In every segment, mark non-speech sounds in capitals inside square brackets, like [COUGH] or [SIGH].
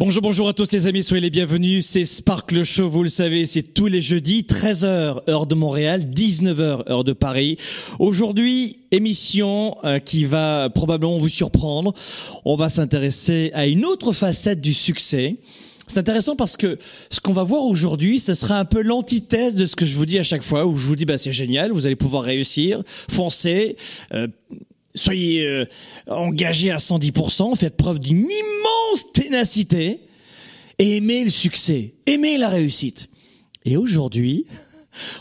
Bonjour, bonjour à tous les amis, soyez les bienvenus. C'est Sparkle Show, vous le savez, c'est tous les jeudis, 13h heure de Montréal, 19h heure de Paris. Aujourd'hui, émission euh, qui va probablement vous surprendre. On va s'intéresser à une autre facette du succès. C'est intéressant parce que ce qu'on va voir aujourd'hui, ce sera un peu l'antithèse de ce que je vous dis à chaque fois, où je vous dis bah c'est génial, vous allez pouvoir réussir, foncer. Euh, soyez euh, engagés à 110%, faites preuve d'une immense ténacité et aimez le succès, aimez la réussite. Et aujourd'hui,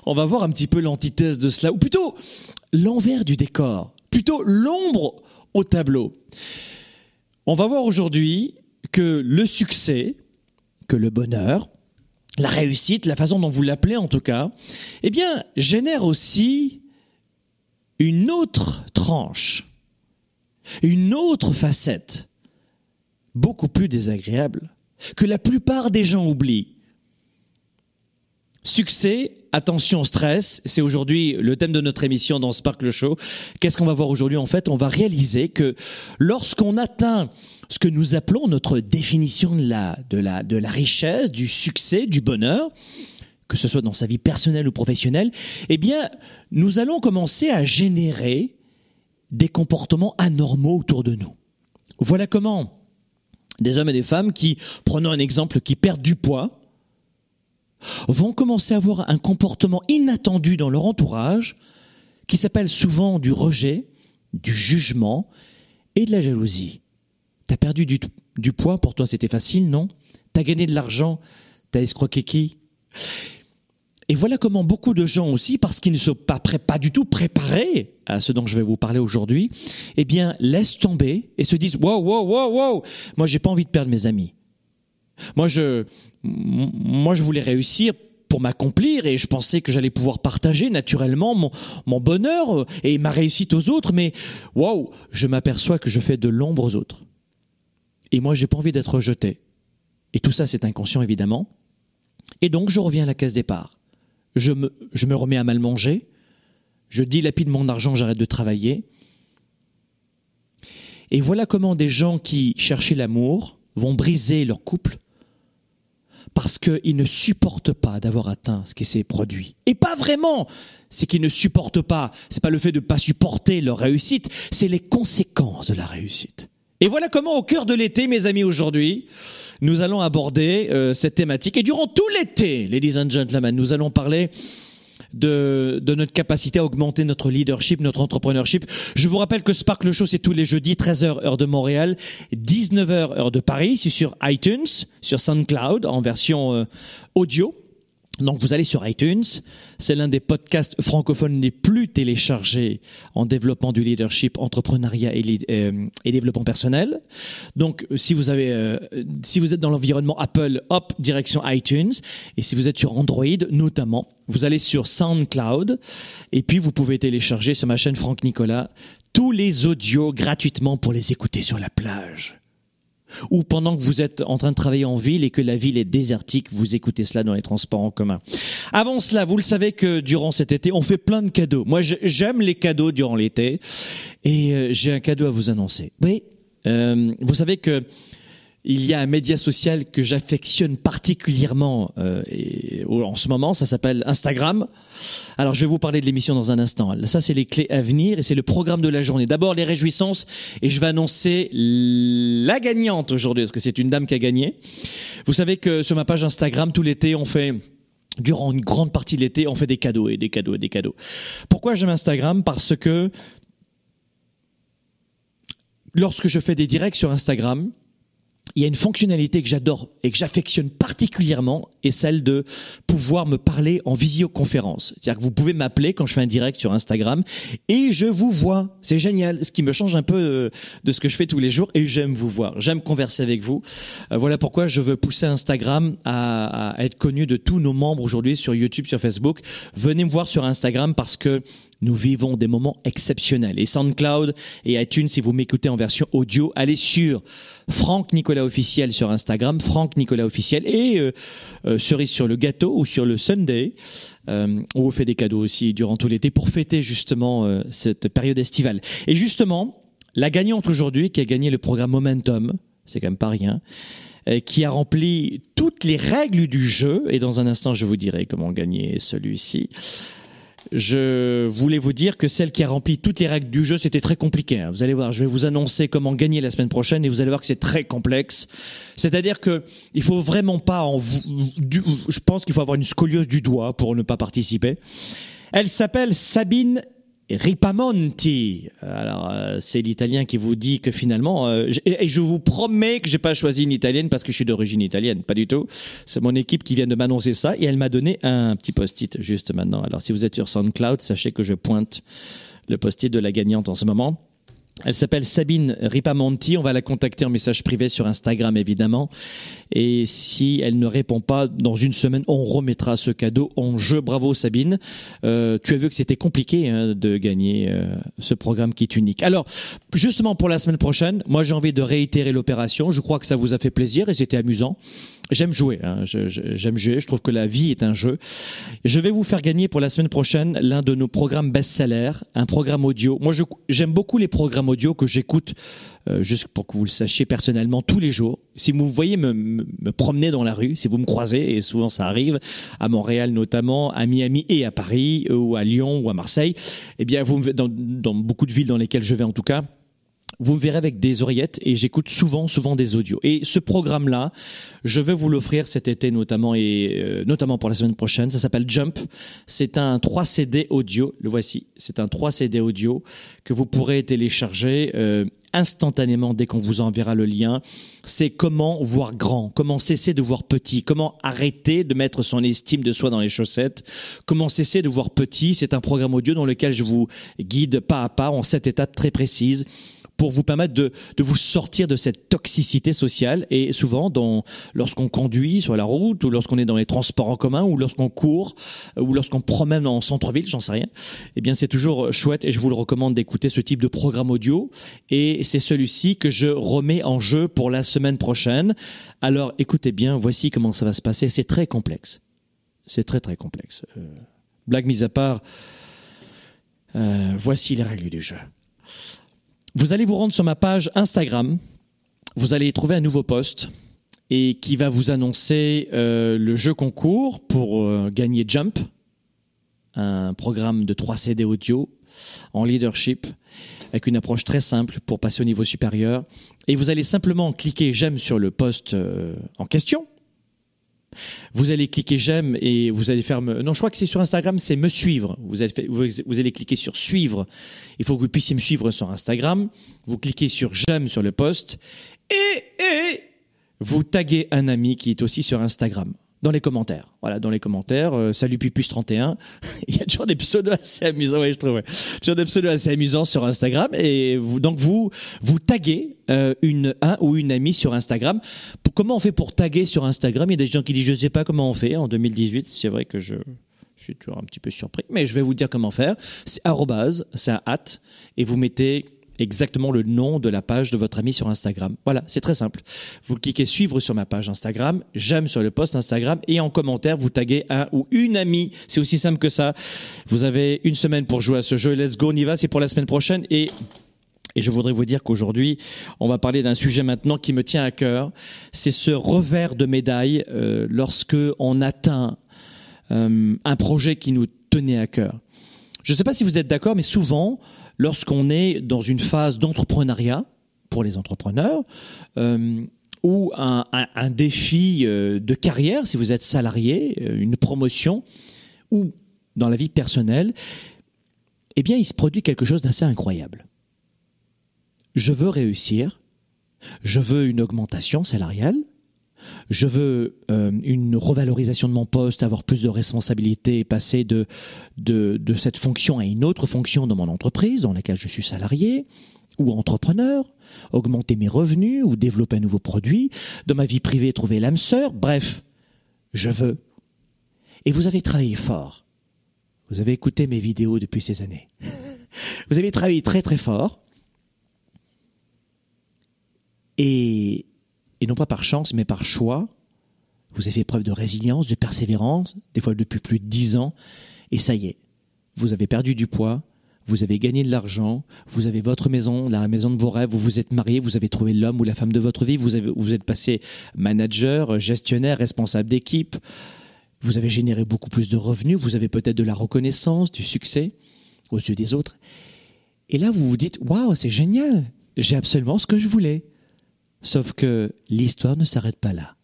on va voir un petit peu l'antithèse de cela, ou plutôt l'envers du décor, plutôt l'ombre au tableau. On va voir aujourd'hui que le succès, que le bonheur, la réussite, la façon dont vous l'appelez en tout cas, eh bien, génère aussi une autre tranche, une autre facette, beaucoup plus désagréable, que la plupart des gens oublient. Succès, attention, stress, c'est aujourd'hui le thème de notre émission dans Sparkle Show. Qu'est-ce qu'on va voir aujourd'hui En fait, on va réaliser que lorsqu'on atteint ce que nous appelons notre définition de la, de la, de la richesse, du succès, du bonheur, que ce soit dans sa vie personnelle ou professionnelle, eh bien, nous allons commencer à générer des comportements anormaux autour de nous. Voilà comment des hommes et des femmes qui, prenons un exemple, qui perdent du poids, vont commencer à avoir un comportement inattendu dans leur entourage qui s'appelle souvent du rejet, du jugement et de la jalousie. T'as perdu du, du, poids, pour toi c'était facile, non? T'as gagné de l'argent, t'as escroqué qui? Et voilà comment beaucoup de gens aussi, parce qu'ils ne sont pas pas du tout préparés à ce dont je vais vous parler aujourd'hui, eh bien, laissent tomber et se disent, wow, wow, wow, wow, moi, j'ai pas envie de perdre mes amis. Moi, je, moi, je voulais réussir pour m'accomplir et je pensais que j'allais pouvoir partager naturellement mon, bonheur et ma réussite aux autres, mais wow, je m'aperçois que je fais de l'ombre aux autres. Et moi, j'ai pas envie d'être rejeté. Et tout ça, c'est inconscient, évidemment. Et donc, je reviens à la case départ je me, remets à mal manger, je dilapide mon argent, j'arrête de travailler. Et voilà comment des gens qui cherchaient l'amour vont briser leur couple parce qu'ils ne supportent pas d'avoir atteint ce qui s'est produit. Et pas vraiment, c'est qu'ils ne supportent pas, c'est pas le fait de ne pas supporter leur réussite, c'est les conséquences de la réussite. Et voilà comment au cœur de l'été, mes amis, aujourd'hui, nous allons aborder euh, cette thématique. Et durant tout l'été, ladies and gentlemen, nous allons parler de, de, notre capacité à augmenter notre leadership, notre entrepreneurship. Je vous rappelle que Sparkle Show, c'est tous les jeudis, 13h heure de Montréal, 19h heure de Paris. C'est sur iTunes, sur SoundCloud, en version euh, audio. Donc vous allez sur iTunes, c'est l'un des podcasts francophones les plus téléchargés en développement du leadership, entrepreneuriat et, euh, et développement personnel. Donc si vous avez, euh, si vous êtes dans l'environnement Apple, hop direction iTunes, et si vous êtes sur Android notamment, vous allez sur SoundCloud, et puis vous pouvez télécharger sur ma chaîne Franck Nicolas tous les audios gratuitement pour les écouter sur la plage ou pendant que vous êtes en train de travailler en ville et que la ville est désertique, vous écoutez cela dans les transports en commun. Avant cela, vous le savez que durant cet été, on fait plein de cadeaux. Moi, j'aime les cadeaux durant l'été et euh, j'ai un cadeau à vous annoncer. Oui, euh, vous savez que il y a un média social que j'affectionne particulièrement euh, en ce moment, ça s'appelle Instagram. Alors je vais vous parler de l'émission dans un instant. Ça c'est les clés à venir et c'est le programme de la journée. D'abord les réjouissances et je vais annoncer la gagnante aujourd'hui parce que c'est une dame qui a gagné. Vous savez que sur ma page Instagram tout l'été on fait durant une grande partie de l'été, on fait des cadeaux et des cadeaux et des cadeaux. Pourquoi j'aime Instagram? Parce que lorsque je fais des directs sur Instagram, il y a une fonctionnalité que j'adore et que j'affectionne particulièrement, et celle de pouvoir me parler en visioconférence. C'est-à-dire que vous pouvez m'appeler quand je fais un direct sur Instagram et je vous vois. C'est génial, ce qui me change un peu euh, de ce que je fais tous les jours et j'aime vous voir. J'aime converser avec vous. Euh, voilà pourquoi je veux pousser Instagram à, à être connu de tous nos membres aujourd'hui sur YouTube, sur Facebook. Venez me voir sur Instagram parce que nous vivons des moments exceptionnels. Et SoundCloud et iTunes, si vous m'écoutez en version audio, allez sur Franck Nicolas officiel sur Instagram, Franck Nicolas officiel et euh, euh, cerise sur le gâteau ou sur le Sunday. Euh, on fait des cadeaux aussi durant tout l'été pour fêter justement euh, cette période estivale. Et justement, la gagnante aujourd'hui qui a gagné le programme Momentum, c'est quand même pas rien, euh, qui a rempli toutes les règles du jeu, et dans un instant je vous dirai comment gagner celui-ci je voulais vous dire que celle qui a rempli toutes les règles du jeu, c'était très compliqué. hein. Vous allez voir, je vais vous annoncer comment gagner la semaine prochaine et vous allez voir que c'est très complexe. C'est-à-dire que il faut vraiment pas en du- je pense qu'il faut avoir une scoliose du doigt pour ne pas participer. Elle s'appelle Sabine Ripamonti. Alors euh, c'est l'italien qui vous dit que finalement euh, et et je vous promets que j'ai pas choisi une italienne parce que je suis d'origine italienne, pas du tout. C'est mon équipe qui vient de m'annoncer ça et elle m'a donné un petit post-it juste maintenant. Alors si vous êtes sur SoundCloud, sachez que je pointe le post-it de la gagnante en ce moment. Elle s'appelle Sabine Ripamonti. On va la contacter en message privé sur Instagram, évidemment. Et si elle ne répond pas, dans une semaine, on remettra ce cadeau en jeu. Bravo, Sabine. Euh, tu as vu que c'était compliqué hein, de gagner euh, ce programme qui est unique. Alors, justement, pour la semaine prochaine, moi, j'ai envie de réitérer l'opération. Je crois que ça vous a fait plaisir et c'était amusant. J'aime jouer. hein. J'aime jouer. Je trouve que la vie est un jeu. Je vais vous faire gagner pour la semaine prochaine l'un de nos programmes best-sellers, un programme audio. Moi, j'aime beaucoup les programmes audio que j'écoute, euh, juste pour que vous le sachiez personnellement, tous les jours. Si vous me voyez me, me- me promener dans la rue, si vous me croisez, et souvent ça arrive, à Montréal notamment, à Miami et à Paris, euh, ou à Lyon ou à Marseille, eh bien, vous dans beaucoup de villes dans lesquelles je vais en tout cas, vous me verrez avec des oreillettes et j'écoute souvent, souvent des audios. Et ce programme-là, je vais vous l'offrir cet été notamment et euh, notamment pour la semaine prochaine. Ça s'appelle Jump. C'est un 3 CD audio. Le voici. C'est un 3 CD audio que vous pourrez télécharger euh, instantanément dès qu'on vous enverra le lien. C'est comment voir grand, comment cesser de voir petit, comment arrêter de mettre son estime de soi dans les chaussettes, comment cesser de voir petit. C'est un programme audio dans lequel je vous guide pas à pas en sept étapes très précises pour vous permettre de, de vous sortir de cette toxicité sociale. Et souvent, lorsqu'on conduit sur la route, ou lorsqu'on est dans les transports en commun, ou lorsqu'on court, ou lorsqu'on promène en centre-ville, j'en sais rien, eh bien, c'est toujours chouette et je vous le recommande d'écouter ce type de programme audio. Et c'est celui-ci que je remets en jeu pour la semaine prochaine. Alors, écoutez bien, voici comment ça va se passer. C'est très complexe. C'est très, très complexe. Euh, blague mise à part, euh, voici les règles du jeu. Vous allez vous rendre sur ma page Instagram. Vous allez trouver un nouveau post et qui va vous annoncer euh, le jeu concours pour euh, gagner Jump, un programme de 3 CD audio en leadership avec une approche très simple pour passer au niveau supérieur. Et vous allez simplement cliquer j'aime sur le post euh, en question. Vous allez cliquer j'aime et vous allez faire non je crois que c'est sur Instagram c'est me suivre. Vous allez, cliquer sur suivre. Il faut que vous puissiez me suivre sur Instagram. Vous cliquez sur j'aime sur le post et vous taguez un ami qui est aussi sur Instagram dans les commentaires. Voilà, dans les commentaires, euh, salut Pupus31. [LAUGHS] Il y a toujours des pseudos assez amusants, ouais, je trouve. Toujours des pseudos assez amusants sur Instagram et donc vous vous taguez euh, une un ou une amie sur Instagram. Comment on fait pour taguer sur Instagram? Il y a des gens qui disent je sais pas comment on fait en 2018. C'est vrai que je suis toujours un petit peu surpris, mais je vais vous dire comment faire. C'est arrobase, c'est un at, et vous mettez exactement le nom de la page de votre ami sur Instagram. Voilà, c'est très simple. Vous cliquez suivre sur ma page Instagram, j'aime sur le post Instagram, et en commentaire, vous taguez un ou une amie. C'est aussi simple que ça. Vous avez une semaine pour jouer à ce jeu. Let's go, on y va. C'est pour la semaine prochaine. Et et je voudrais vous dire qu'aujourd'hui, on va parler d'un sujet maintenant qui me tient à cœur. C'est ce revers de médaille euh, lorsque on atteint euh, un projet qui nous tenait à cœur. Je ne sais pas si vous êtes d'accord, mais souvent, lorsqu'on est dans une phase d'entrepreneuriat, pour les entrepreneurs, euh, ou un, un défi de carrière si vous êtes salarié, une promotion, ou dans la vie personnelle, eh bien, il se produit quelque chose d'assez incroyable. Je veux réussir, je veux une augmentation salariale, je veux euh, une revalorisation de mon poste, avoir plus de responsabilités, passer de, de, de, cette fonction à une autre fonction dans mon entreprise dans laquelle je suis salarié ou entrepreneur, augmenter mes revenus ou développer un nouveau produit, dans ma vie privée trouver l'âme sœur, bref, je veux. Et vous avez travaillé fort. Vous avez écouté mes vidéos depuis ces années. [LAUGHS] Vous avez travaillé très très fort. Et, et non pas par chance, mais par choix, vous avez fait preuve de résilience, de persévérance, des fois depuis plus de dix ans, et ça y est, vous avez perdu du poids, vous avez gagné de l'argent, vous avez votre maison, la maison de vos rêves, vous vous êtes marié, vous avez trouvé l'homme ou la femme de votre vie, vous, vous êtes passé manager, gestionnaire, responsable d'équipe, vous avez généré beaucoup plus de revenus, vous avez peut-être de la reconnaissance, du succès aux yeux des autres. Et là, vous vous dites, waouh, c'est génial, j'ai absolument ce que je voulais. Sauf que l'histoire ne s'arrête pas là.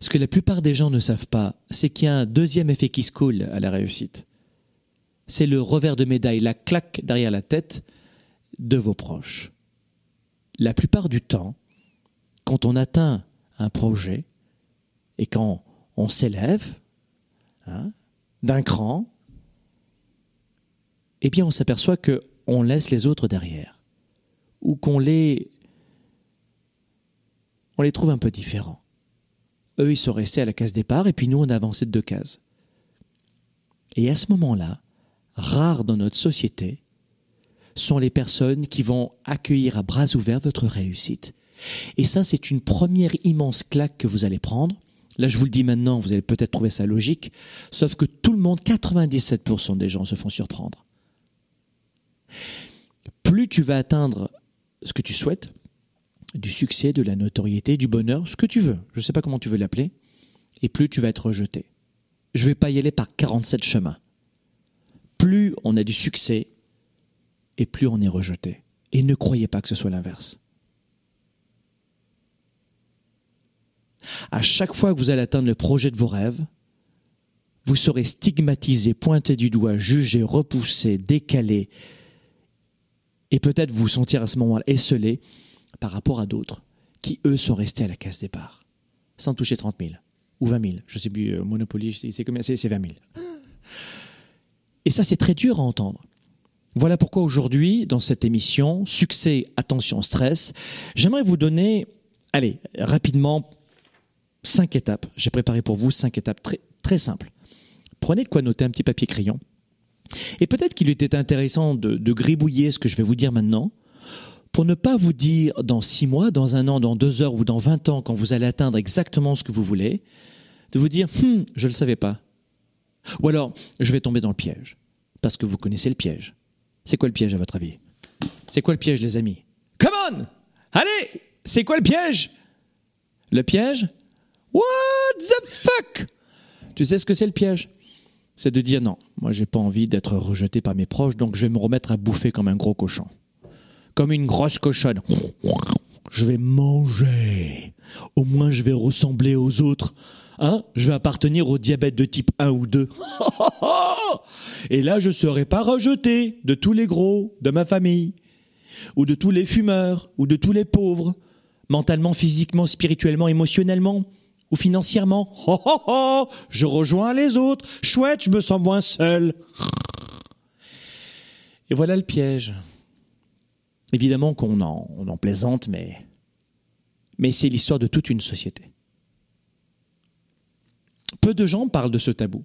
Ce que la plupart des gens ne savent pas, c'est qu'il y a un deuxième effet qui se coule à la réussite. C'est le revers de médaille, la claque derrière la tête de vos proches. La plupart du temps, quand on atteint un projet et quand on s'élève hein, d'un cran, eh bien on s'aperçoit que on laisse les autres derrière ou qu'on les on les trouve un peu différents. Eux, ils sont restés à la case départ et puis nous, on a avancé de deux cases. Et à ce moment-là, rares dans notre société sont les personnes qui vont accueillir à bras ouverts votre réussite. Et ça, c'est une première immense claque que vous allez prendre. Là, je vous le dis maintenant, vous allez peut-être trouver ça logique, sauf que tout le monde, 97% des gens se font surprendre. Plus tu vas atteindre ce que tu souhaites, du succès, de la notoriété, du bonheur, ce que tu veux, je ne sais pas comment tu veux l'appeler, et plus tu vas être rejeté. Je ne vais pas y aller par 47 chemins. Plus on a du succès, et plus on est rejeté. Et ne croyez pas que ce soit l'inverse. À chaque fois que vous allez atteindre le projet de vos rêves, vous serez stigmatisé, pointé du doigt, jugé, repoussé, décalé, et peut-être vous sentir à ce moment-là esselé par rapport à d'autres qui, eux, sont restés à la case départ, sans toucher 30 000 ou 20 000. Je sais plus, euh, Monopoly, c'est combien C'est 20 000. Et ça, c'est très dur à entendre. Voilà pourquoi aujourd'hui, dans cette émission, succès, attention, stress, j'aimerais vous donner, allez, rapidement, cinq étapes. J'ai préparé pour vous cinq étapes très, très simples. Prenez de quoi noter un petit papier crayon. Et peut-être qu'il était intéressant de, de gribouiller ce que je vais vous dire maintenant, pour ne pas vous dire dans six mois, dans un an, dans deux heures ou dans vingt ans, quand vous allez atteindre exactement ce que vous voulez, de vous dire hum, je ne le savais pas. Ou alors, je vais tomber dans le piège. Parce que vous connaissez le piège. C'est quoi le piège à votre avis? C'est quoi le piège, les amis? Come on! Allez! C'est quoi le piège? Le piège? What the fuck? Tu sais ce que c'est le piège? C'est de dire non, moi j'ai pas envie d'être rejeté par mes proches, donc je vais me remettre à bouffer comme un gros cochon comme une grosse cochonne. Je vais manger. Au moins, je vais ressembler aux autres. Hein? Je vais appartenir au diabète de type 1 ou 2. [LAUGHS] Et là, je serai pas rejeté de tous les gros de ma famille, ou de tous les fumeurs, ou de tous les pauvres, mentalement, physiquement, spirituellement, émotionnellement, ou financièrement. [LAUGHS] je rejoins les autres. Chouette, je me sens moins seul. Et voilà le piège. Évidemment qu'on en, plaisante, mais, c'est l'histoire de toute une société. Peu de gens parlent de ce tabou.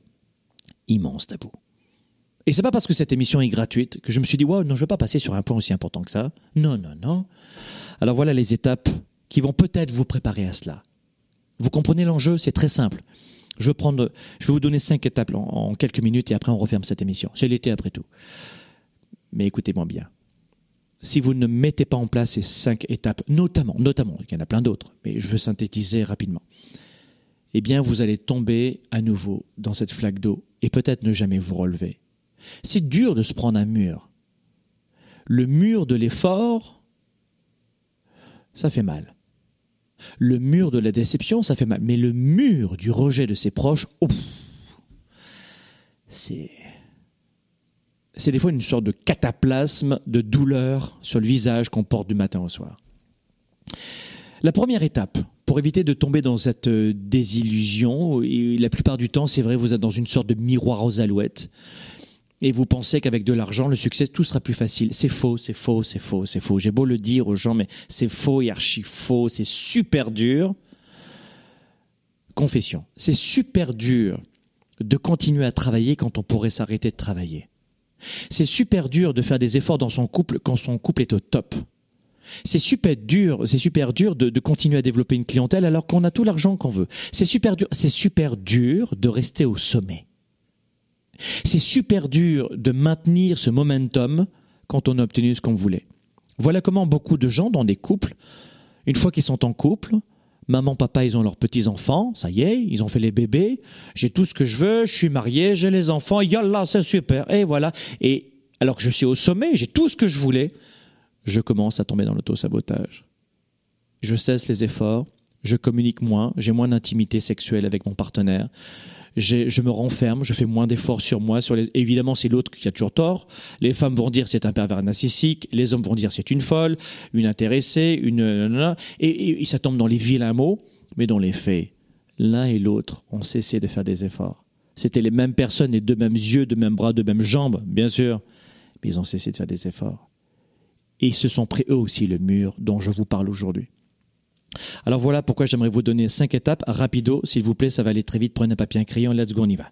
Immense tabou. Et c'est pas parce que cette émission est gratuite que je me suis dit, waouh, non, je vais pas passer sur un point aussi important que ça. Non, non, non. Alors voilà les étapes qui vont peut-être vous préparer à cela. Vous comprenez l'enjeu C'est très simple. Je vais, prendre, je vais vous donner cinq étapes en, en quelques minutes et après on referme cette émission. C'est l'été après tout. Mais écoutez-moi bien si vous ne mettez pas en place ces cinq étapes, notamment, notamment, il y en a plein d'autres, mais je veux synthétiser rapidement, eh bien, vous allez tomber à nouveau dans cette flaque d'eau et peut-être ne jamais vous relever. C'est dur de se prendre un mur. Le mur de l'effort, ça fait mal. Le mur de la déception, ça fait mal. Mais le mur du rejet de ses proches, c'est. C'est des fois une sorte de cataplasme de douleur sur le visage qu'on porte du matin au soir. La première étape, pour éviter de tomber dans cette désillusion, et la plupart du temps, c'est vrai, vous êtes dans une sorte de miroir aux alouettes, et vous pensez qu'avec de l'argent, le succès, tout sera plus facile. C'est faux, c'est faux, c'est faux, c'est faux. J'ai beau le dire aux gens, mais c'est faux et archi faux, c'est super dur. Confession, c'est super dur de continuer à travailler quand on pourrait s'arrêter de travailler. C'est super dur de faire des efforts dans son couple quand son couple est au top. C'est super dur, c'est super dur de, continuer à développer une clientèle alors qu'on a tout l'argent qu'on veut. C'est super dur, c'est super dur de rester au sommet. C'est super dur de maintenir ce momentum quand on a obtenu ce qu'on voulait. Voilà comment beaucoup de gens dans des couples, une fois qu'ils sont en couple, maman, papa, ils ont leurs petits-enfants, ça y est, ils ont fait les bébés, j'ai tout ce que je veux, je suis marié, j'ai les enfants, yallah, c'est super, et voilà. Et alors que je suis au sommet, j'ai tout ce que je voulais, je commence à tomber dans l'auto-sabotage. Je cesse les efforts, je communique moins, j'ai moins d'intimité sexuelle avec mon partenaire, je me renferme, je fais moins d'efforts sur moi. Sur. Évidemment, c'est l'autre qui a toujours tort. Les femmes vont dire c'est un pervers narcissique, les hommes vont dire c'est une folle, une intéressée, une... Et, et, ça tombe dans les vilains mots, mais dans les faits, l'un et l'autre ont cessé de faire des efforts. C'était les mêmes personnes, les deux mêmes yeux, deux mêmes bras, deux mêmes jambes, bien sûr, mais ils ont cessé de faire des efforts. Et ils se sont pris eux aussi le mur dont je vous parle aujourd'hui. Alors voilà pourquoi j'aimerais vous donner cinq étapes. Rapido, s'il vous plaît, ça va aller très vite. Prenez un papier, un crayon, let's go, on y va.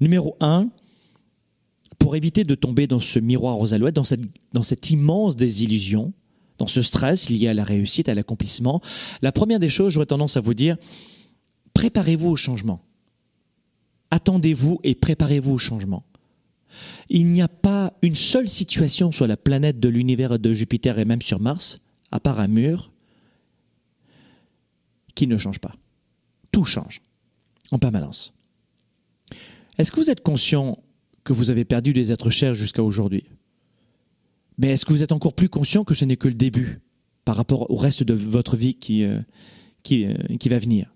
Numéro 1, pour éviter de tomber dans ce miroir aux alouettes, dans cette, dans cette immense désillusion, dans ce stress lié à la réussite, à l'accomplissement, la première des choses, j'aurais tendance à vous dire, préparez-vous au changement. Attendez-vous et préparez-vous au changement. Il n'y a pas une seule situation sur la planète de l'univers de Jupiter et même sur Mars, à part un mur, qui ne change pas. Tout change en permanence. Est-ce que vous êtes conscient que vous avez perdu des êtres chers jusqu'à aujourd'hui? Mais est-ce que vous êtes encore plus conscient que ce n'est que le début par rapport au reste de votre vie qui, euh, qui, euh, qui va venir?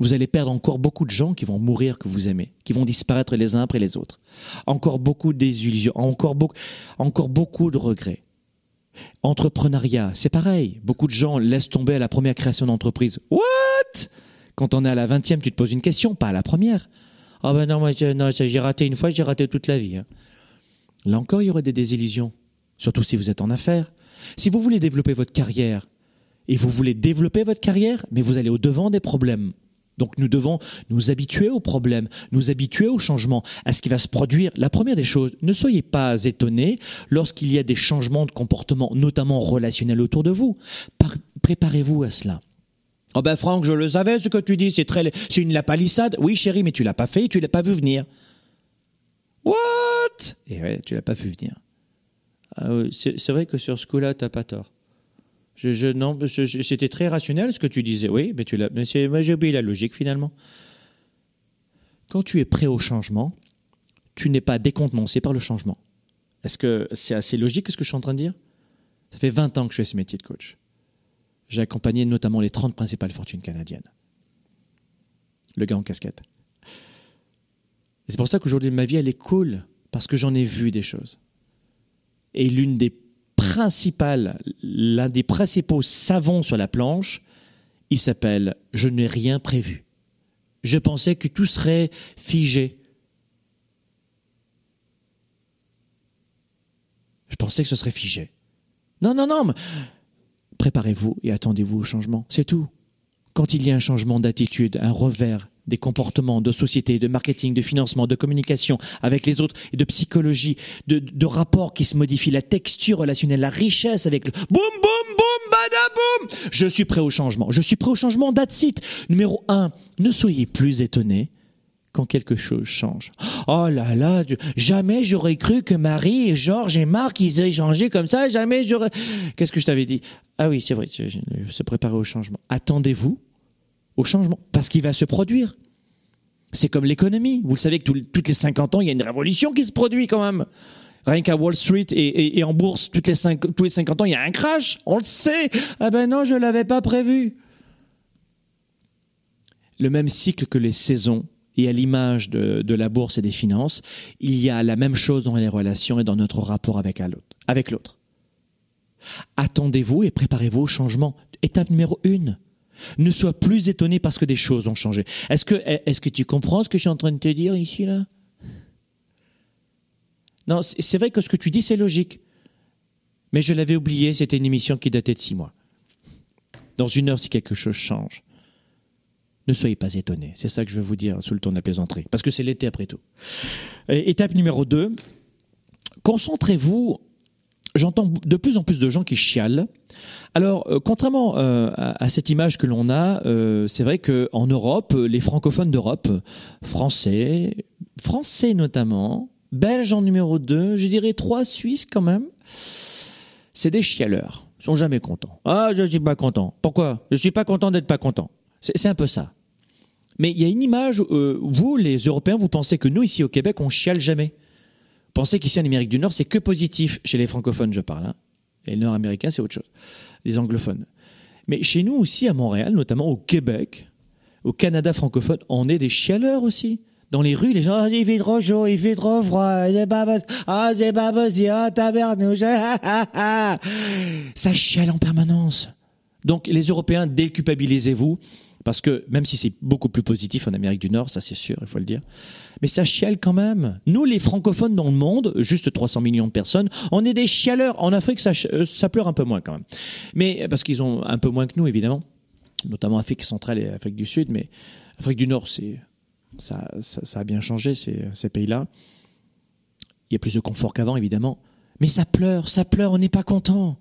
Vous allez perdre encore beaucoup de gens qui vont mourir que vous aimez, qui vont disparaître les uns après les autres. Encore beaucoup de désillusions, encore beaucoup, encore beaucoup de regrets. Entrepreneuriat, c'est pareil. Beaucoup de gens laissent tomber à la première création d'entreprise. What? Quand on est à la vingtième, tu te poses une question, pas à la première. Ah ben non, moi j'ai raté une fois, j'ai raté toute la vie. Hein. Là encore, il y aurait des désillusions. Surtout si vous êtes en affaires. Si vous voulez développer votre carrière, et vous voulez développer votre carrière, mais vous allez au devant des problèmes. Donc nous devons nous habituer aux problèmes, nous habituer au changement, à ce qui va se produire. La première des choses, ne soyez pas étonnés lorsqu'il y a des changements de comportement, notamment relationnels autour de vous. Préparez-vous à cela. Oh ben Franck, je le savais ce que tu dis, c'est très, c'est une lapalissade. Oui chérie, mais tu l'as pas fait, tu l'as pas vu venir. What? Et ouais, tu l'as pas vu venir. Ah c'est vrai que sur ce coup-là, t'as pas tort. Je, non, c'était très rationnel ce que tu disais. Oui, mais tu l'as. Mais j'ai oublié la logique finalement. Quand tu es prêt au changement, tu n'es pas décontenancé par le changement. Est-ce que c'est assez logique ce que je suis en train de dire? Ça fait 20 ans que je fais ce métier de coach. J'ai accompagné notamment les 30 principales fortunes canadiennes. Le gars en casquette. c'est pour ça qu'aujourd'hui, ma vie, elle est cool, parce que j'en ai vu des choses. Et l'une des principal, l'un des principaux savants sur la planche, il s'appelle Je n'ai rien prévu. Je pensais que tout serait figé. Je pensais que ce serait figé. Non, non, non, préparez-vous et attendez-vous au changement, c'est tout. Quand il y a un changement d'attitude, un revers, des comportements de société, de marketing, de financement, de communication avec les autres de psychologie, de, de rapports qui se modifient, la texture relationnelle, la richesse avec le boum, boum, boum, badaboum. Je suis prêt au changement. Je suis prêt au changement. That's it. Numéro un, ne soyez plus étonnés quand quelque chose change. Oh là là, jamais j'aurais cru que Marie et Georges et Marc, ils aient changé comme ça. Jamais j'aurais... Qu'est-ce que je t'avais dit? Ah oui, c'est vrai, se préparer au changement. Attendez-vous au changement, parce qu'il va se produire. C'est comme l'économie. Vous le savez que toutes les 50 ans, il y a une révolution qui se produit quand même. Rien qu'à Wall Street et, en bourse, tous les 50 ans, il y a un crash. On le sait. Ah ben non, je l'avais pas prévu. le même cycle que les saisons et à l'image de, de, la bourse et des finances, il y a la même chose dans les relations et dans notre rapport avec l'autre. Attendez-vous et préparez-vous au changement. Étape numéro une. Ne sois plus étonné parce que des choses ont changé. Est-ce que, est-ce que tu comprends ce que je suis en train de te dire ici, là? Non, c'est vrai que ce que tu dis, c'est logique. Mais je l'avais oublié, c'était une émission qui datait de six mois. Dans une heure, si quelque chose change, ne soyez pas étonnés. C'est ça que je veux vous dire sous le ton de la plaisanterie. Parce que c'est l'été après tout. étape numéro 2. Concentrez-vous. J'entends de plus en plus de gens qui chialent. Alors, euh, contrairement euh, à, cette image que l'on a, euh, c'est vrai qu'en Europe, les francophones d'Europe, français, français notamment, belges en numéro 2, je dirais 3 suisses quand même, c'est des chialeurs. Ils sont jamais contents. Ah, je suis pas content. Pourquoi? Je suis pas content d'être pas content. C'est un peu ça. Mais il y a une image, vous, les Européens, vous pensez que nous, ici au Québec, on chiale jamais? Pensez qu'ici en Amérique du Nord, c'est que positif. Chez les francophones, je parle. Hein. Les nord-américains, c'est autre chose. Les anglophones. Mais chez nous aussi, à Montréal, notamment au Québec, au Canada francophone, on est des chialeurs aussi. Dans les rues, les gens, ah, il fait trop chaud, il fait trop froid, c'est pas ah, c'est pas possible, ah, tabernouche, [LAUGHS] ça chiale en permanence. Donc, les Européens, déculpabilisez-vous. Parce que même si c'est beaucoup plus positif en Amérique du Nord, ça c'est sûr, il faut le dire, mais ça chiale quand même. Nous, les francophones dans le monde, juste 300 millions de personnes, on est des chialeurs. En Afrique, ça, euh, pleure un peu moins quand même. Mais parce qu'ils ont un peu moins que nous, évidemment, notamment Afrique centrale et Afrique du Sud, mais Afrique du Nord, c'est ça, ça, a bien changé ces, ces pays-là. Il y a plus de confort qu'avant, évidemment, mais ça pleure, ça pleure, on n'est pas content.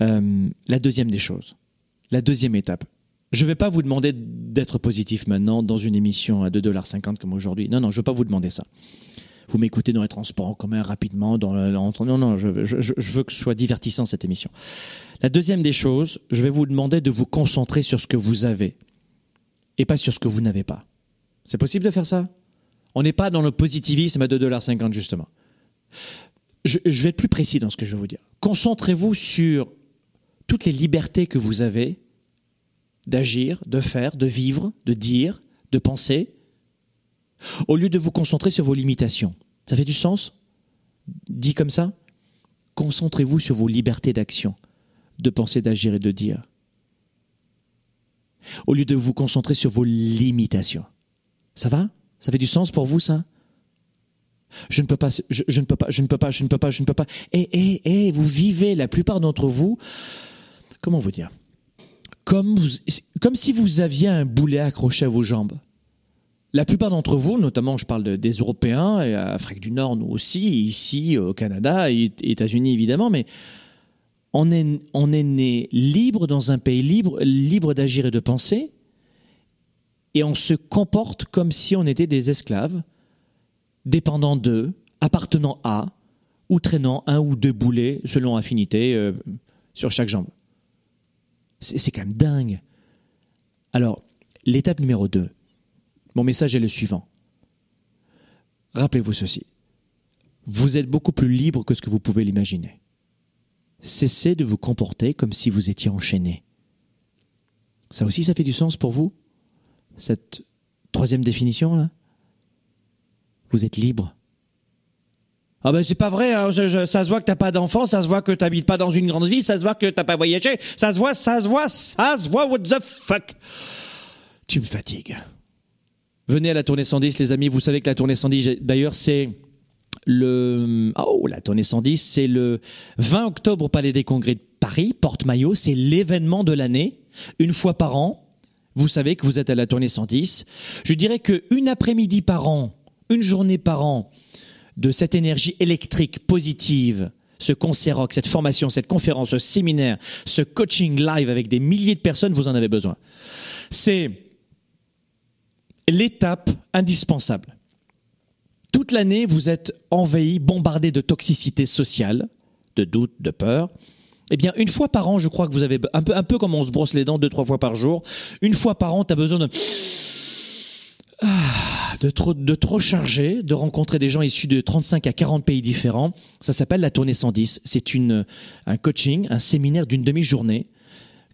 Euh, la deuxième des choses, la deuxième étape, je ne vais pas vous demander d'être positif maintenant dans une émission à 2,50$ comme aujourd'hui. Non, non, je ne veux pas vous demander ça. Vous m'écoutez dans les transports en commun rapidement, dans le, non, non, je, veux que ce soit divertissant cette émission. La deuxième des choses, je vais vous demander de vous concentrer sur ce que vous avez et pas sur ce que vous n'avez pas. C'est possible de faire ça? On n'est pas dans le positivisme à 2,50$ justement. Je, je vais être plus précis dans ce que je vais vous dire. Concentrez-vous sur toutes les libertés que vous avez d'agir, de faire, de vivre, de dire, de penser, au lieu de vous concentrer sur vos limitations. Ça fait du sens? Dit comme ça? Concentrez-vous sur vos libertés d'action, de penser, d'agir et de dire. Au lieu de vous concentrer sur vos limitations. Ça va? Ça fait du sens pour vous, ça? Je ne peux pas, je, ne peux pas, je ne peux pas, je ne peux pas, je ne peux pas. Et, et, et, vous vivez, la plupart d'entre vous, comment vous dire? Comme, si vous aviez un boulet accroché à vos jambes. La plupart d'entre vous, notamment je parle des Européens, et Afrique du Nord, nous aussi, ici au Canada, et États-Unis évidemment, mais on est, né libre dans un pays libre, libre d'agir et de penser, et on se comporte comme si on était des esclaves, dépendant d'eux, appartenant à, ou traînant un ou deux boulets selon affinité euh, sur chaque jambe. C'est quand même dingue. Alors, l'étape numéro 2, mon message est le suivant. Rappelez-vous ceci. Vous êtes beaucoup plus libre que ce que vous pouvez l'imaginer. Cessez de vous comporter comme si vous étiez enchaîné. Ça aussi, ça fait du sens pour vous Cette troisième définition, là? Vous êtes libre. Ah ben c'est pas vrai, hein. ça se voit que t'as pas d'enfant, ça se voit que t'habites pas dans une grande ville, ça se voit que t'as pas voyagé, ça se voit, ça se voit, ça se voit, what the fuck Tu me fatigues. Venez à la tournée 110 les amis, vous savez que la tournée 110 d'ailleurs c'est le oh la tournée 110 c'est le 20 octobre au Palais des Congrès de Paris, Porte-Maillot, c'est l'événement de l'année, une fois par an. Vous savez que vous êtes à la tournée 110. Je dirais que une après-midi par an, une journée par an, de cette énergie électrique positive, ce concert rock, cette formation, cette conférence, ce séminaire, ce coaching live avec des milliers de personnes, vous en avez besoin. C'est l'étape indispensable. Toute l'année, vous êtes envahi, bombardé de toxicité sociale, de doute, de peur. Eh bien, une fois par an, je crois que vous avez un peu, un peu comme on se brosse les dents deux, trois fois par jour. Une fois par an, tu as besoin de ah, de trop, de trop charger, de rencontrer des gens issus de 35 à 40 pays différents. Ça s'appelle la tournée 110. C'est une, un coaching, un séminaire d'une demi-journée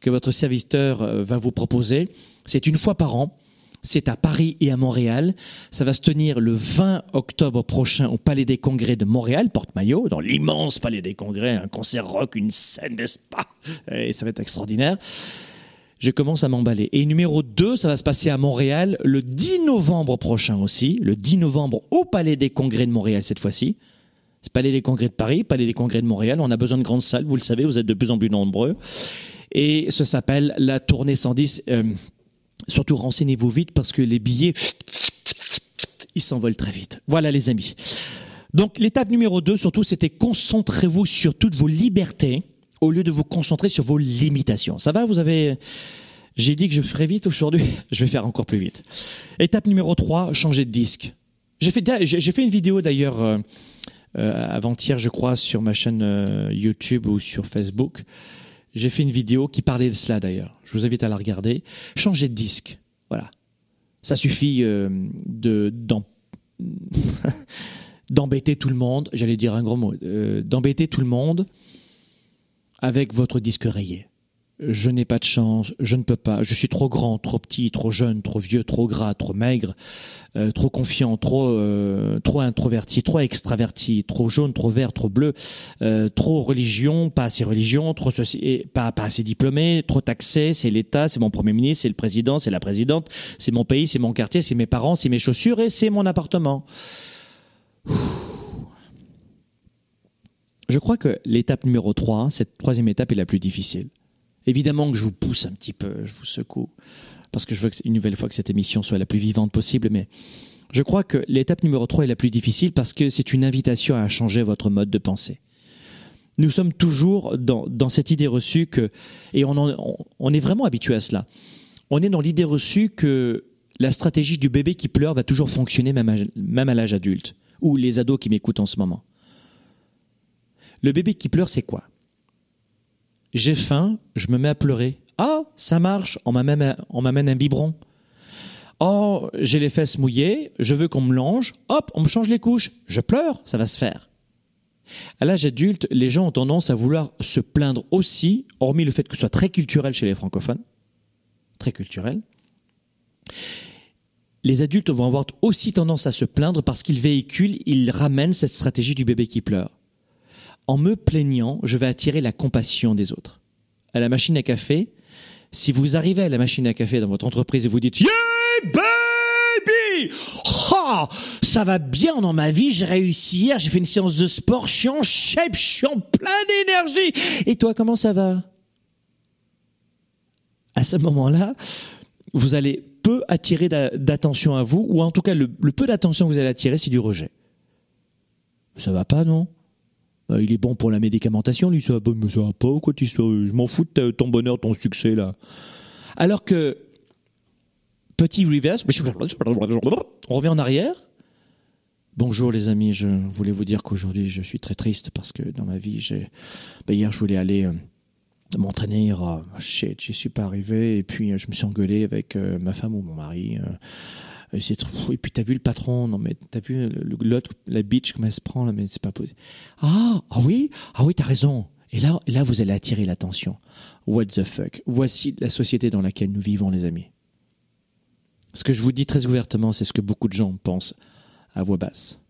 que votre serviteur euh, va vous proposer. C'est une fois par an. C'est à Paris et à Montréal. Ça va se tenir le 20 octobre prochain au Palais des Congrès de Montréal, porte-maillot, dans l'immense Palais des Congrès, un concert rock, une scène d'espace. Et ça va être extraordinaire. Je commence à m'emballer. Et numéro 2, ça va se passer à Montréal le 10 novembre prochain aussi. Le 10 novembre au Palais des Congrès de Montréal cette fois-ci. C'est Palais des Congrès de Paris, Palais des Congrès de Montréal. On a besoin de grandes salles, vous le savez, vous êtes de plus en plus nombreux. Et ça s'appelle la tournée 110. Euh, surtout renseignez-vous vite parce que les billets, ils s'envolent très vite. Voilà les amis. Donc l'étape numéro 2, surtout, c'était concentrez-vous sur toutes vos libertés au lieu de vous concentrer sur vos limitations. Ça va, vous avez... J'ai dit que je ferais vite aujourd'hui, [LAUGHS] je vais faire encore plus vite. Étape numéro 3, changer de disque. J'ai fait, une vidéo d'ailleurs euh, euh, avant-hier, je crois, sur ma chaîne euh, YouTube ou sur Facebook. J'ai fait une vidéo qui parlait de cela d'ailleurs. Je vous invite à la regarder. Changer de disque. Voilà. Ça suffit de [LAUGHS] d'embêter tout le monde. J'allais dire un gros mot. d'embêter tout le monde avec votre disque rayé. Je n'ai pas de chance, je ne peux pas, je suis trop grand, trop petit, trop jeune, trop vieux, trop gras, trop maigre, euh, trop confiant, trop euh, trop introverti, trop extraverti, trop jaune, trop vert, trop bleu, euh, trop religion, pas assez religion, trop et pas pas assez diplômé, trop taxé, c'est l'État, c'est mon premier ministre, c'est le président, c'est la présidente, c'est mon pays, c'est mon quartier, c'est mes parents, c'est mes chaussures et c'est mon appartement. Je crois que l'étape numéro 3, cette troisième étape est la plus difficile. Évidemment que je vous pousse un petit peu, je vous secoue, parce que je veux une nouvelle fois que cette émission soit la plus vivante possible, mais je crois que l'étape numéro 3 est la plus difficile parce que c'est une invitation à changer votre mode de pensée. Nous sommes toujours dans, cette idée reçue que, et on, est vraiment habitué à cela, on est dans l'idée reçue que la stratégie du bébé qui pleure va toujours fonctionner même à l'âge adulte, ou les ados qui m'écoutent en ce moment. Le bébé qui pleure, c'est quoi? J'ai faim, je me mets à pleurer. Ah, ça marche, on m'amène, un biberon. Oh, j'ai les fesses mouillées, je veux qu'on me longe. Hop, on me change les couches. Je pleure, ça va se faire. À l'âge adulte, les gens ont tendance à vouloir se plaindre aussi, hormis le fait que ce soit très culturel chez les francophones. Très culturel. Les adultes vont avoir aussi tendance à se plaindre parce qu'ils véhiculent, ils ramènent cette stratégie du bébé qui pleure en me plaignant, je vais attirer la compassion des autres. À la machine à café, si vous arrivez à la machine à café dans votre entreprise et vous dites Yeah, baby! ça va bien dans ma vie, j'ai réussi hier, j'ai fait une séance de sport, je suis en shape, je suis en plein d'énergie. Et toi, comment ça va? À ce moment-là, vous allez peu attirer d'attention à vous, ou en tout cas, le, le peu d'attention que vous allez attirer, c'est du rejet. Ça va pas, non? Euh, il est bon pour la médicamentation, lui, ça va, pas, quoi, je m'en fous de ton bonheur, ton succès, là. Alors que, petit reverse, on revient en arrière. Bonjour les amis, je voulais vous dire qu'aujourd'hui je suis très triste parce que dans ma vie, j'ai, ben, hier je voulais aller euh, m'entraîner, oh, shit, j'y suis pas arrivé et puis je me suis engueulé avec euh, ma femme ou mon mari. Et, et puis t'as vu le patron, non mais t'as vu l'autre, la bitch comment elle se prend là, mais c'est pas possible. Ah, ah oui, ah oui, t'as raison. Et là, là, vous allez attirer l'attention. What the fuck Voici la société dans laquelle nous vivons, les amis. Ce que je vous dis très ouvertement, c'est ce que beaucoup de gens pensent à voix basse.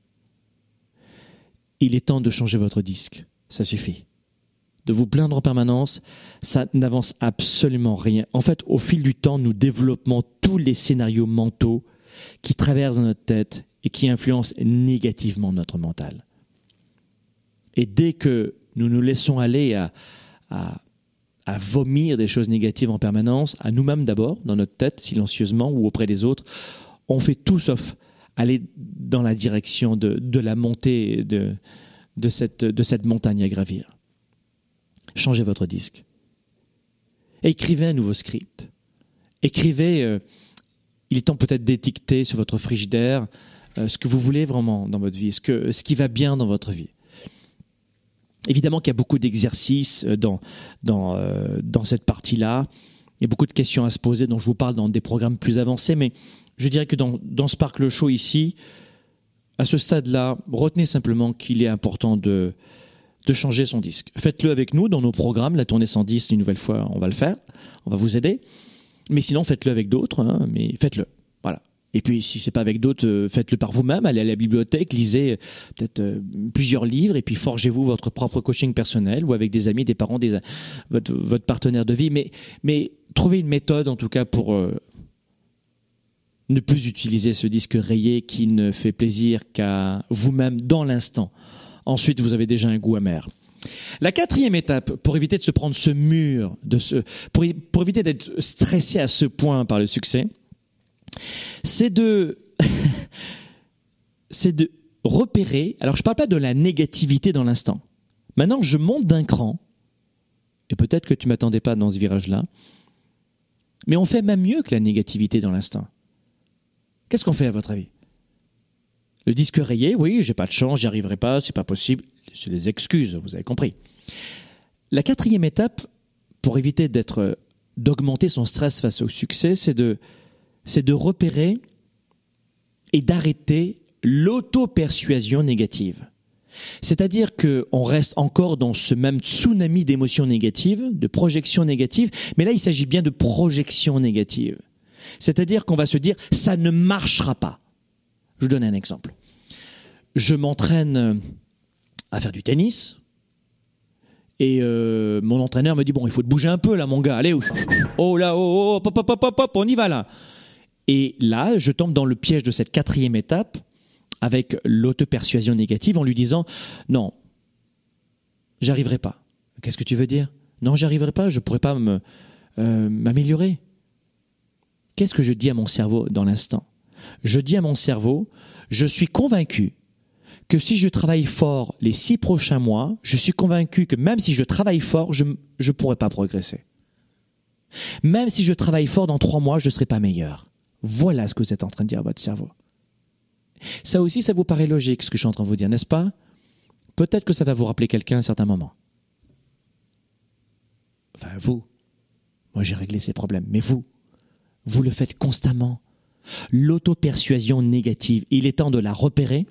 Il est temps de changer votre disque. Ça suffit. De vous plaindre en permanence, ça n'avance absolument rien. En fait, au fil du temps, nous développons tous les scénarios mentaux qui traversent notre tête et qui influencent négativement notre mental. Et dès que nous nous laissons aller à, à, vomir des choses négatives en permanence, à nous-mêmes d'abord, dans notre tête, silencieusement ou auprès des autres, on fait tout sauf aller dans la direction de, de la montée de, de, cette, de cette montagne à gravir. Changez votre disque. Écrivez un nouveau script. Écrivez euh, il est temps peut-être d'étiqueter sur votre frigidaire euh, ce que vous voulez vraiment dans votre vie, ce, qui va bien dans votre vie. Évidemment qu'il y a beaucoup d'exercices euh, euh, dans cette partie-là. Il y a beaucoup de questions à se poser dont je vous parle dans des programmes plus avancés, mais je dirais que dans, dans Sparkle Show ici, à ce stade-là, retenez simplement qu'il est important de, de changer son disque. Faites-le avec nous dans nos programmes. La tournée 110, une nouvelle fois, on va le faire. On va vous aider. Mais sinon, faites-le avec d'autres, hein, mais faites-le. Et puis, si c'est pas avec d'autres, euh, faites-le par vous-même. Allez à la bibliothèque, lisez euh, peut-être euh, plusieurs livres, et puis forgez-vous votre propre coaching personnel ou avec des amis, des parents, des, votre, votre partenaire de vie. Mais, mais trouvez une méthode, en tout cas, pour ne plus utiliser ce disque rayé qui ne fait plaisir qu'à vous-même dans l'instant. Ensuite, vous avez déjà un goût amer. La quatrième étape, pour éviter de se prendre ce mur, pour, éviter d'être stressé à ce point par le succès, c'est de, [LAUGHS] repérer. Alors, je ne parle pas de la négativité dans l'instant. Maintenant, je monte d'un cran, et peut-être que tu m'attendais pas dans ce virage-là, mais on fait même mieux que la négativité dans l'instant. Qu'est-ce qu'on fait à votre avis? Le disque rayé, oui, j'ai pas de chance, j'y arriverai pas, c'est pas possible. C'est des excuses, vous avez compris. La quatrième étape, pour éviter d'être, d'augmenter son stress face au succès, c'est de, c'est de repérer et d'arrêter l'auto-persuasion négative. C'est-à-dire qu'on reste encore dans ce même tsunami d'émotions négatives, de projections négatives, mais là il s'agit bien de projections négatives. C'est-à-dire qu'on va se dire ça ne marchera pas. Je vous donne un exemple. Je m'entraîne à faire du tennis. Et euh, mon entraîneur me dit bon, il faut te bouger un peu là, mon gars. Allez, oh là, oh, oh, pop, pop, pop, pop, on y va là. Et là, je tombe dans le piège de cette quatrième étape avec l'auto-persuasion négative en lui disant non, j'arriverai pas. Qu'est-ce que tu veux dire? Non, j'arriverai pas. Je pourrais pas euh, m'améliorer. Qu'est-ce que je dis à mon cerveau dans l'instant? Je dis à mon cerveau, je suis convaincu que si je travaille fort les six prochains mois, je suis convaincu que même si je travaille fort, je ne pourrai pas progresser. Même si je travaille fort dans trois mois, je ne serai pas meilleur. Voilà ce que vous êtes en train de dire à votre cerveau. Ça aussi, ça vous paraît logique, ce que je suis en train de vous dire, n'est-ce pas? Peut-être que ça va vous rappeler quelqu'un à un certain moment. Enfin, vous. Moi, j'ai réglé ces problèmes. Mais vous, vous le faites constamment. L'auto-persuasion négative, il est temps de la repérer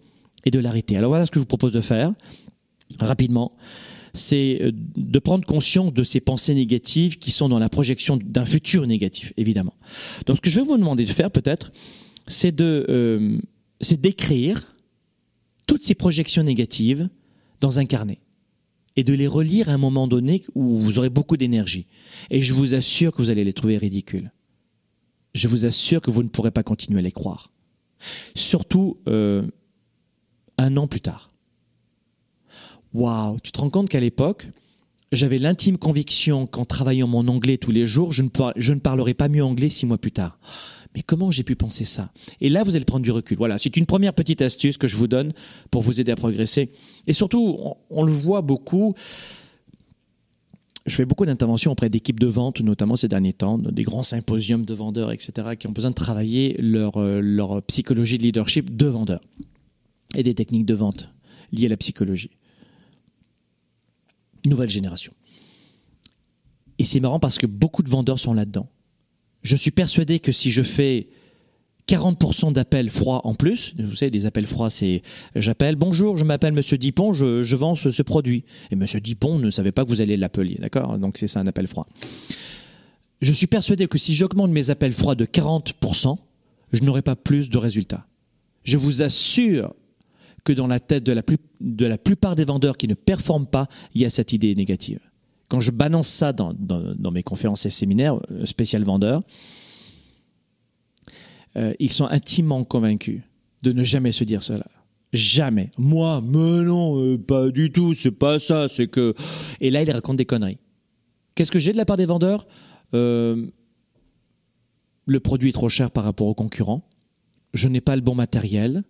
et de l'arrêter. Alors voilà ce que je vous propose de faire rapidement c'est euh, de prendre conscience de ces pensées négatives qui sont dans la projection d'un futur négatif, évidemment. Donc ce que je vais vous demander de faire peut-être, c'est de euh, c'est d'écrire toutes ces projections négatives dans un carnet et de les relire à un moment donné où vous aurez beaucoup d'énergie. Et je vous assure que vous allez les trouver ridicules je vous assure que vous ne pourrez pas continuer à les croire. Surtout euh, un an plus tard. Waouh, tu te rends compte qu'à l'époque, j'avais l'intime conviction qu'en travaillant mon anglais tous les jours, je ne, parlerai pas mieux anglais six mois plus tard. Mais comment j'ai pu penser ça? Et là, vous allez prendre du recul. Voilà, c'est une première petite astuce que je vous donne pour vous aider à progresser. Et surtout, on, on le voit beaucoup, je fais beaucoup d'interventions auprès d'équipes de vente, notamment ces derniers temps, des grands symposiums de vendeurs, etc., qui ont besoin de travailler leur, euh, leur psychologie de leadership de vendeurs et des techniques de vente liées à la psychologie. Nouvelle génération. Et c'est marrant parce que beaucoup de vendeurs sont là-dedans. Je suis persuadé que si je fais 40% d'appels froids en plus. Vous savez, des appels froids, c'est j'appelle, bonjour, je m'appelle Monsieur Dipon, je, vends ce, produit. Et Monsieur Dipon ne savait pas que vous allez l'appeler, d'accord? Donc c'est ça un appel froid. Je suis persuadé que si j'augmente mes appels froids de 40%, je n'aurai pas plus de résultats. Je vous assure que dans la tête de la, de la plupart des vendeurs qui ne performent pas, il y a cette idée négative. Quand je balance ça dans, dans, mes conférences et séminaires euh, spécial vendeurs, euh, ils sont intimement convaincus de ne jamais se dire cela. Jamais. Moi, mais non, euh, pas du tout, c'est pas ça, c'est que... Et là, ils racontent des conneries. Qu'est-ce que j'ai de la part des vendeurs? Le produit est trop cher par rapport aux concurrents. Je n'ai pas le bon matériel.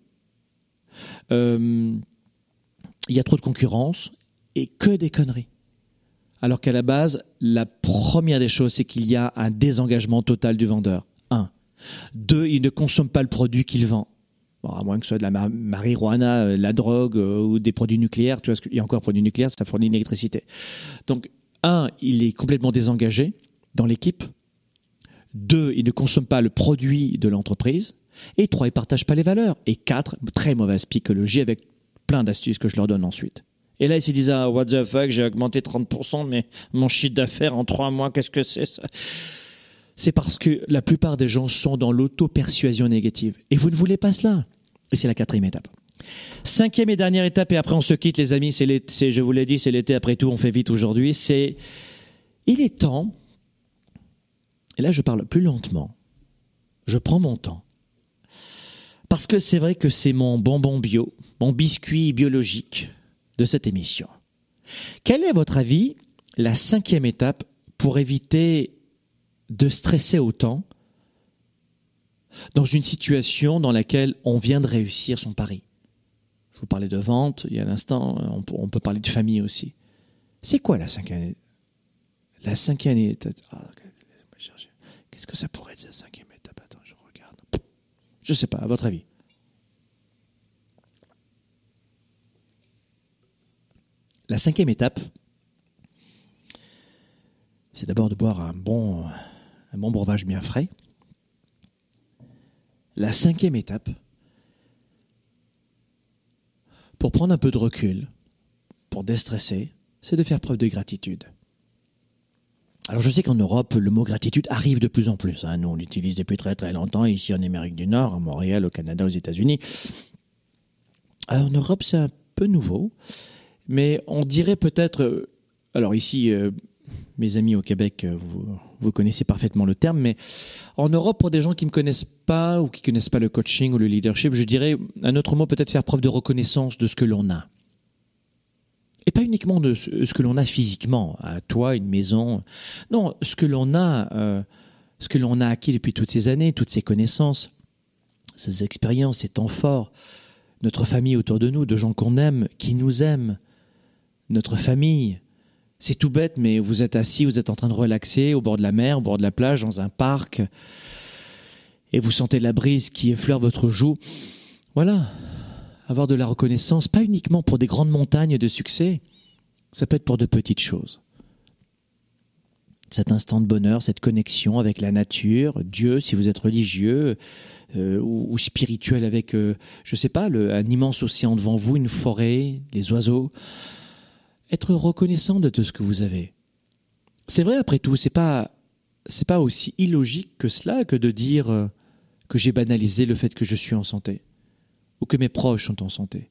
Il y a trop de concurrence et que des conneries. Alors qu'à la base, la première des choses, c'est qu'il y a un désengagement total du vendeur. Un. Deux, il ne consomme pas le produit qu'il vend. à moins que ce soit de la marijuana, euh, la drogue euh, ou des produits nucléaires. Tu vois, il y a encore produits nucléaires, ça fournit une électricité. Donc, un, il est complètement désengagé dans l'équipe. Deux, il ne consomme pas le produit de l'entreprise. Et trois, il ne partage pas les valeurs. Et quatre, très mauvaise psychologie avec plein d'astuces que je leur donne ensuite. Et là, ils se disent, ah, what the fuck, j'ai augmenté 30%, mais mon chiffre d'affaires en trois mois, qu'est-ce que c'est ça? C'est parce que la plupart des gens sont dans l'auto-persuasion négative. Et vous ne voulez pas cela? Et c'est la quatrième étape. Cinquième et dernière étape, et après on se quitte les amis, c'est, je vous l'ai dit, c'est l'été après tout, on fait vite aujourd'hui, c'est il est temps, et là je parle plus lentement, je prends mon temps, parce que c'est vrai que c'est mon bonbon bio, mon biscuit biologique de cette émission. Quelle est, à votre avis, la cinquième étape pour éviter de stresser autant dans une situation dans laquelle on vient de réussir son pari? Je vous parlais de vente il y a l'instant, on peut parler de famille aussi. C'est quoi la cinquième La cinquième étape? Ah, Qu'est-ce que ça pourrait être la cinquième étape Attends, je regarde. Je sais pas, à votre avis. La cinquième étape, c'est d'abord de boire un bon, un bon breuvage bien frais. La cinquième étape, pour prendre un peu de recul, pour déstresser, c'est de faire preuve de gratitude. Alors je sais qu'en Europe, le mot gratitude arrive de plus en plus. Hein. Nous, on l'utilise depuis très très longtemps ici en Amérique du Nord, à Montréal, au Canada, aux États-Unis. En Europe, c'est un peu nouveau mais on dirait peut-être, euh, alors ici, euh, mes amis au Québec, euh, vous, connaissez parfaitement le terme, mais en Europe, pour des gens qui ne connaissent pas ou qui ne connaissent pas le coaching ou le leadership, je dirais un autre mot peut-être faire preuve de reconnaissance de ce que l'on a. Et pas uniquement de ce que l'on a physiquement, à toi, une maison. Non, ce que l'on a, ce que l'on a acquis depuis toutes ces années, toutes ces connaissances, ces expériences, ces temps forts, notre famille autour de nous, de gens qu'on aime, qui nous aiment, notre famille. C'est tout bête, mais vous êtes assis, vous êtes en train de relaxer au bord de la mer, au bord de la plage, dans un parc, et vous sentez la brise qui effleure votre joue. Voilà, avoir de la reconnaissance, pas uniquement pour des grandes montagnes de succès, ça peut être pour de petites choses. Cet instant de bonheur, cette connexion avec la nature, Dieu, si vous êtes religieux euh, ou, spirituel avec, euh, je sais pas, un immense océan devant vous, une forêt, les oiseaux être reconnaissant de tout ce que vous avez. C'est vrai, après tout, c'est pas, c'est pas aussi illogique que cela que de dire euh, que j'ai banalisé le fait que je suis en santé, ou que mes proches sont en santé,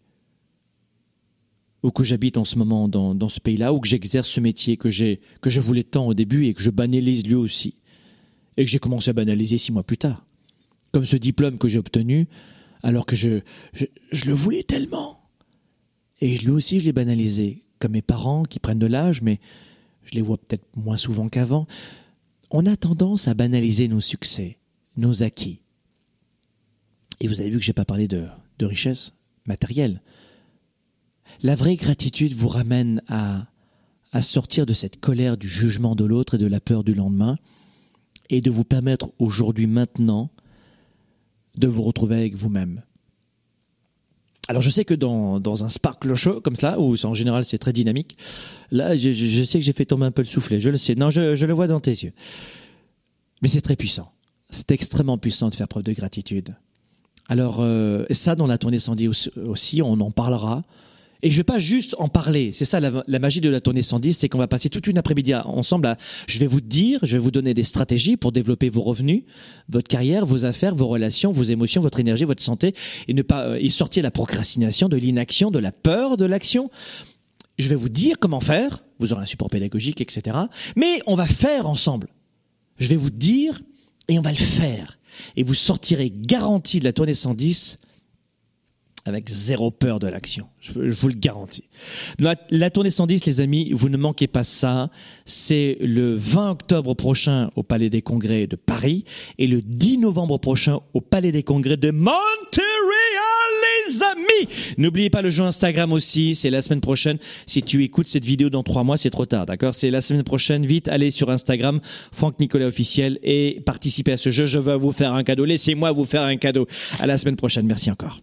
ou que j'habite en ce moment dans, ce pays-là, ou que j'exerce ce métier que j'ai, que je voulais tant au début et que je banalise lui aussi, et que j'ai commencé à banaliser six mois plus tard. Comme ce diplôme que j'ai obtenu, alors que je, je, je le voulais tellement. Et lui aussi, je l'ai banalisé comme mes parents qui prennent de l'âge, mais je les vois peut-être moins souvent qu'avant, on a tendance à banaliser nos succès, nos acquis. Et vous avez vu que je n'ai pas parlé de, de richesse matérielle. La vraie gratitude vous ramène à, à sortir de cette colère du jugement de l'autre et de la peur du lendemain, et de vous permettre aujourd'hui, maintenant, de vous retrouver avec vous-même. Alors je sais que dans, un sparkle show comme ça, où en général c'est très dynamique, là je, sais que j'ai fait tomber un peu le soufflet, je le sais, non je le vois dans tes yeux. Mais c'est très puissant, c'est extrêmement puissant de faire preuve de gratitude. Alors euh, ça dans la tournée 110 aussi, on en parlera, et je vais pas juste en parler. C'est ça la, magie de la tournée 110, c'est qu'on va passer toute une après-midi ensemble. À, je vais vous dire, je vais vous donner des stratégies pour développer vos revenus, votre carrière, vos affaires, vos relations, vos émotions, votre énergie, votre santé, et ne pas euh, et sortir la procrastination, de l'inaction, de la peur de l'action. Je vais vous dire comment faire. Vous aurez un support pédagogique, etc. Mais on va faire ensemble. Je vais vous dire et on va le faire. Et vous sortirez garanti de la tournée 110 avec zéro peur de l'action. Je, vous le garantis. La, tournée 110, les amis, vous ne manquez pas ça. C'est le 20 octobre prochain au Palais des Congrès de Paris et le 10 novembre prochain au Palais des Congrès de Montréal, amis. N'oubliez pas le jeu Instagram aussi. C'est la semaine prochaine. Si tu écoutes cette vidéo dans trois mois, c'est trop tard, d'accord? C'est la semaine prochaine. Vite, allez sur Instagram, Franck Nicolas officiel et participez à ce jeu. Je veux vous faire un cadeau. Laissez-moi vous faire un cadeau. À la semaine prochaine. Merci encore.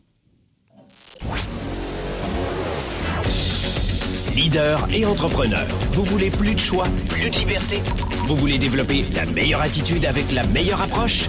Leader et entrepreneur, vous voulez plus de choix, plus de liberté? Vous voulez développer la meilleure attitude avec la meilleure approche?